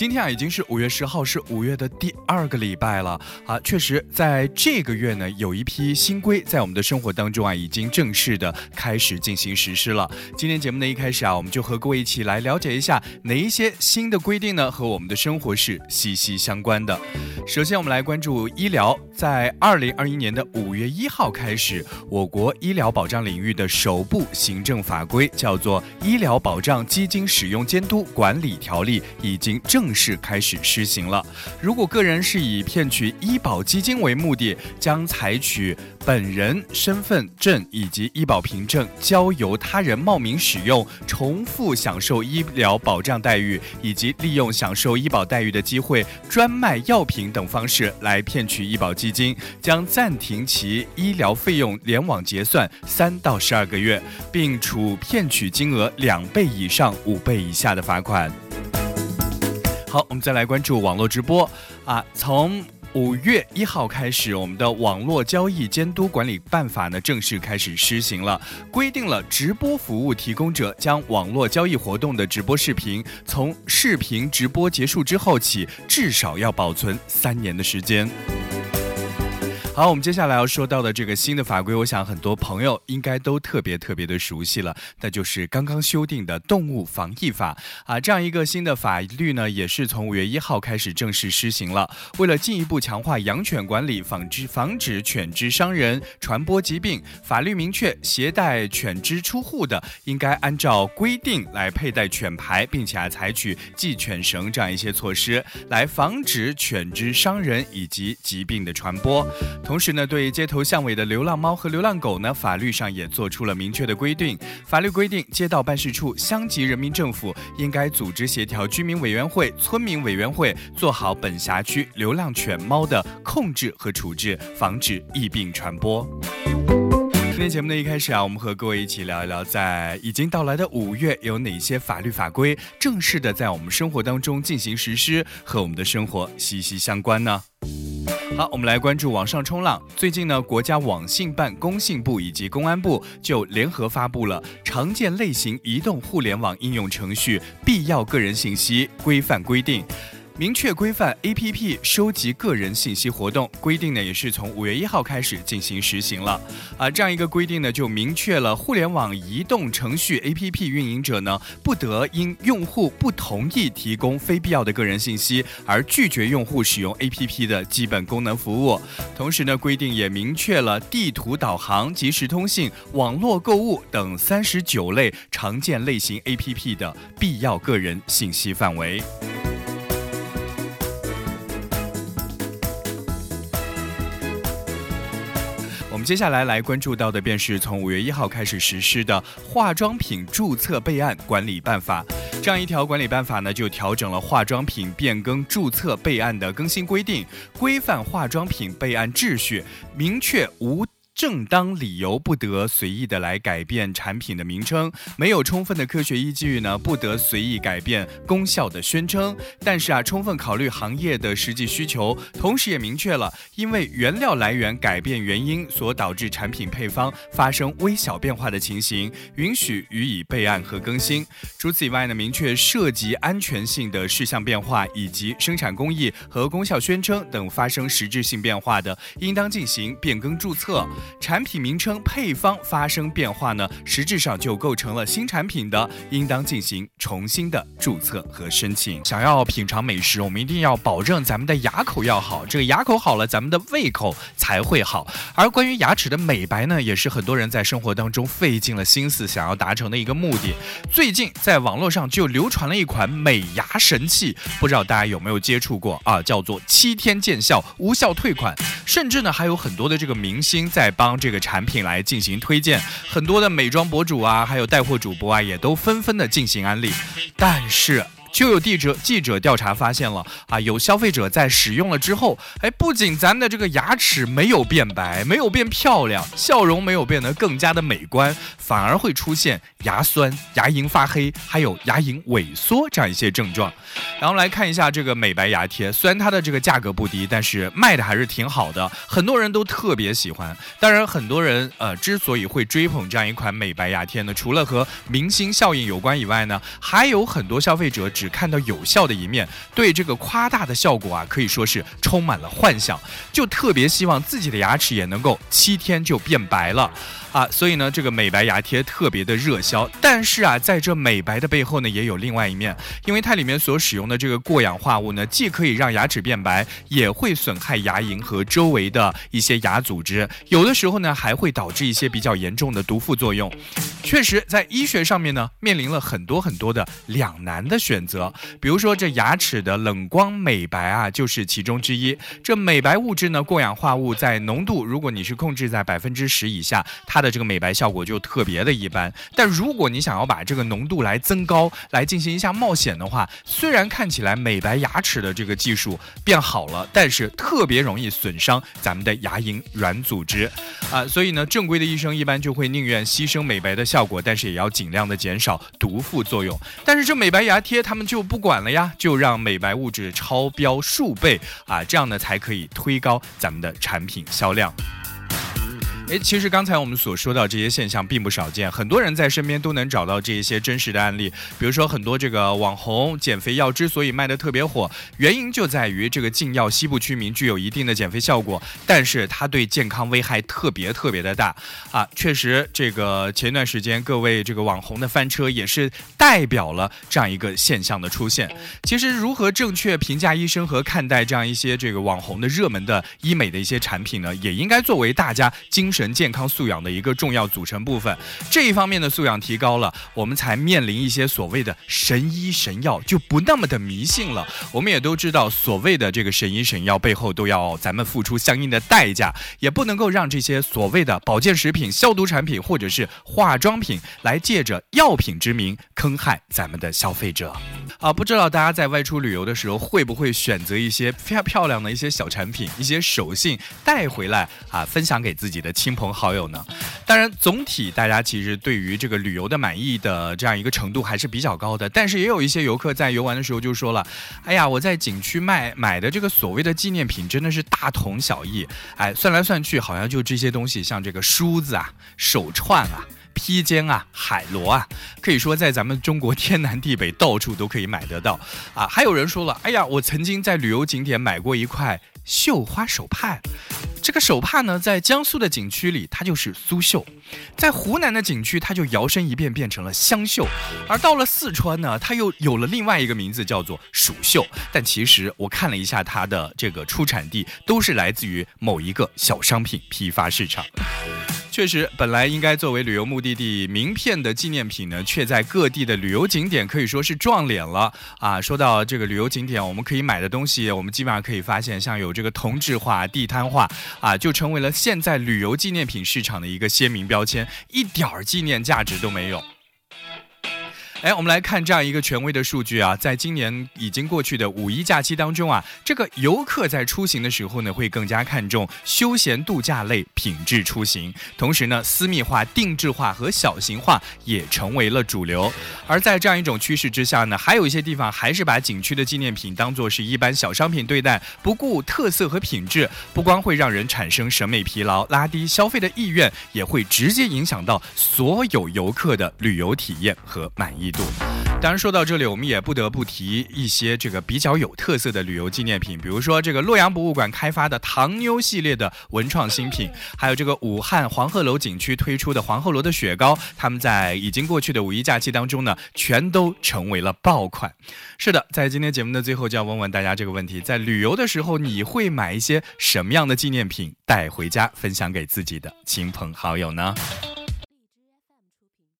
今天啊，已经是五月十号，是五月的第二个礼拜了啊。确实，在这个月呢，有一批新规在我们的生活当中啊，已经正式的开始进行实施了。今天节目的一开始啊，我们就和各位一起来了解一下哪一些新的规定呢，和我们的生活是息息相关的。首先，我们来关注医疗，在二零二一年的五月一号开始，我国医疗保障领域的首部行政法规叫做《医疗保障基金使用监督管理条例》，已经正。式开始施行了。如果个人是以骗取医保基金为目的，将采取本人身份证以及医保凭证交由他人冒名使用，重复享受医疗保障待遇，以及利用享受医保待遇的机会专卖药品等方式来骗取医保基金，将暂停其医疗费用联网结算三到十二个月，并处骗取金额两倍以上五倍以下的罚款。好，我们再来关注网络直播啊。从五月一号开始，我们的网络交易监督管理办法呢正式开始施行了，规定了直播服务提供者将网络交易活动的直播视频，从视频直播结束之后起，至少要保存三年的时间。好，我们接下来要说到的这个新的法规，我想很多朋友应该都特别特别的熟悉了，那就是刚刚修订的《动物防疫法》啊，这样一个新的法律呢，也是从五月一号开始正式施行了。为了进一步强化养犬管理，防止防止犬只伤人、传播疾病，法律明确，携带犬只出户的应该按照规定来佩戴犬牌，并且啊采取系犬绳这样一些措施，来防止犬只伤人以及疾病的传播。同时呢，对街头巷尾的流浪猫和流浪狗呢，法律上也做出了明确的规定。法律规定，街道办事处、乡级人民政府应该组织协调居民委员会、村民委员会，做好本辖区流浪犬猫的控制和处置，防止疫病传播。今天节目的一开始啊，我们和各位一起聊一聊，在已经到来的五月，有哪些法律法规正式的在我们生活当中进行实施，和我们的生活息息相关呢？好，我们来关注网上冲浪。最近呢，国家网信办、工信部以及公安部就联合发布了常见类型移动互联网应用程序必要个人信息规范规定。明确规范 A P P 收集个人信息活动规定呢，也是从五月一号开始进行实行了。啊，这样一个规定呢，就明确了互联网移动程序 A P P 运营者呢，不得因用户不同意提供非必要的个人信息而拒绝用户使用 A P P 的基本功能服务。同时呢，规定也明确了地图导航、即时通信、网络购物等三十九类常见类型 A P P 的必要个人信息范围。接下来来关注到的便是从五月一号开始实施的《化妆品注册备案管理办法》。这样一条管理办法呢，就调整了化妆品变更注册备案的更新规定，规范化妆品备案秩序，明确无。正当理由不得随意的来改变产品的名称，没有充分的科学依据呢，不得随意改变功效的宣称。但是啊，充分考虑行业的实际需求，同时也明确了因为原料来源改变原因所导致产品配方发生微小变化的情形，允许予以备案和更新。除此以外呢，明确涉及安全性的事项变化以及生产工艺和功效宣称等发生实质性变化的，应当进行变更注册。产品名称、配方发生变化呢，实质上就构成了新产品的，应当进行重新的注册和申请。想要品尝美食，我们一定要保证咱们的牙口要好，这个牙口好了，咱们的胃口才会好。而关于牙齿的美白呢，也是很多人在生活当中费尽了心思想要达成的一个目的。最近在网络上就流传了一款美牙神器，不知道大家有没有接触过啊？叫做七天见效，无效退款，甚至呢还有很多的这个明星在。帮这个产品来进行推荐，很多的美妆博主啊，还有带货主播啊，也都纷纷的进行安利，但是。就有记者记者调查发现了啊，有消费者在使用了之后，哎，不仅咱的这个牙齿没有变白，没有变漂亮，笑容没有变得更加的美观，反而会出现牙酸、牙龈发黑，还有牙龈萎缩这样一些症状。然后来看一下这个美白牙贴，虽然它的这个价格不低，但是卖的还是挺好的，很多人都特别喜欢。当然，很多人呃之所以会追捧这样一款美白牙贴呢，除了和明星效应有关以外呢，还有很多消费者。只看到有效的一面，对这个夸大的效果啊，可以说是充满了幻想，就特别希望自己的牙齿也能够七天就变白了。啊，所以呢，这个美白牙贴特别的热销。但是啊，在这美白的背后呢，也有另外一面，因为它里面所使用的这个过氧化物呢，既可以让牙齿变白，也会损害牙龈和周围的一些牙组织，有的时候呢，还会导致一些比较严重的毒副作用。确实，在医学上面呢，面临了很多很多的两难的选择。比如说，这牙齿的冷光美白啊，就是其中之一。这美白物质呢，过氧化物在浓度，如果你是控制在百分之十以下，它它的这个美白效果就特别的一般，但如果你想要把这个浓度来增高，来进行一下冒险的话，虽然看起来美白牙齿的这个技术变好了，但是特别容易损伤咱们的牙龈软组织啊，所以呢，正规的医生一般就会宁愿牺牲美白的效果，但是也要尽量的减少毒副作用。但是这美白牙贴他们就不管了呀，就让美白物质超标数倍啊，这样呢才可以推高咱们的产品销量。诶，其实刚才我们所说到这些现象并不少见，很多人在身边都能找到这一些真实的案例。比如说，很多这个网红减肥药之所以卖的特别火，原因就在于这个禁药西部曲明具有一定的减肥效果，但是它对健康危害特别特别的大啊！确实，这个前段时间各位这个网红的翻车也是代表了这样一个现象的出现。其实，如何正确评价医生和看待这样一些这个网红的热门的医美的一些产品呢？也应该作为大家精神。人健康素养的一个重要组成部分，这一方面的素养提高了，我们才面临一些所谓的神医神药就不那么的迷信了。我们也都知道，所谓的这个神医神药背后都要咱们付出相应的代价，也不能够让这些所谓的保健食品、消毒产品或者是化妆品来借着药品之名坑害咱们的消费者。啊，不知道大家在外出旅游的时候会不会选择一些非常漂亮的一些小产品、一些手信带回来啊，分享给自己的亲。亲朋好友呢？当然，总体大家其实对于这个旅游的满意的这样一个程度还是比较高的。但是也有一些游客在游玩的时候就说了：“哎呀，我在景区卖买的这个所谓的纪念品真的是大同小异。哎，算来算去好像就这些东西，像这个梳子啊、手串啊、披肩啊、海螺啊，可以说在咱们中国天南地北到处都可以买得到啊。还有人说了：哎呀，我曾经在旅游景点买过一块绣花手帕。”这个手帕呢，在江苏的景区里，它就是苏绣；在湖南的景区，它就摇身一变变成了湘绣；而到了四川呢，它又有了另外一个名字，叫做蜀绣。但其实我看了一下它的这个出产地，都是来自于某一个小商品批发市场。确实，本来应该作为旅游目的地名片的纪念品呢，却在各地的旅游景点可以说是撞脸了啊！说到这个旅游景点，我们可以买的东西，我们基本上可以发现，像有这个同质化、地摊化啊，就成为了现在旅游纪念品市场的一个鲜明标签，一点儿纪念价值都没有。哎，我们来看这样一个权威的数据啊，在今年已经过去的五一假期当中啊，这个游客在出行的时候呢，会更加看重休闲度假类品质出行，同时呢，私密化、定制化和小型化也成为了主流。而在这样一种趋势之下呢，还有一些地方还是把景区的纪念品当做是一般小商品对待，不顾特色和品质，不光会让人产生审美疲劳，拉低消费的意愿，也会直接影响到所有游客的旅游体验和满意。度。当然，说到这里，我们也不得不提一些这个比较有特色的旅游纪念品，比如说这个洛阳博物馆开发的唐妞系列的文创新品，还有这个武汉黄鹤楼景区推出的黄鹤楼的雪糕，他们在已经过去的五一假期当中呢，全都成为了爆款。是的，在今天节目的最后，就要问问大家这个问题：在旅游的时候，你会买一些什么样的纪念品带回家，分享给自己的亲朋好友呢？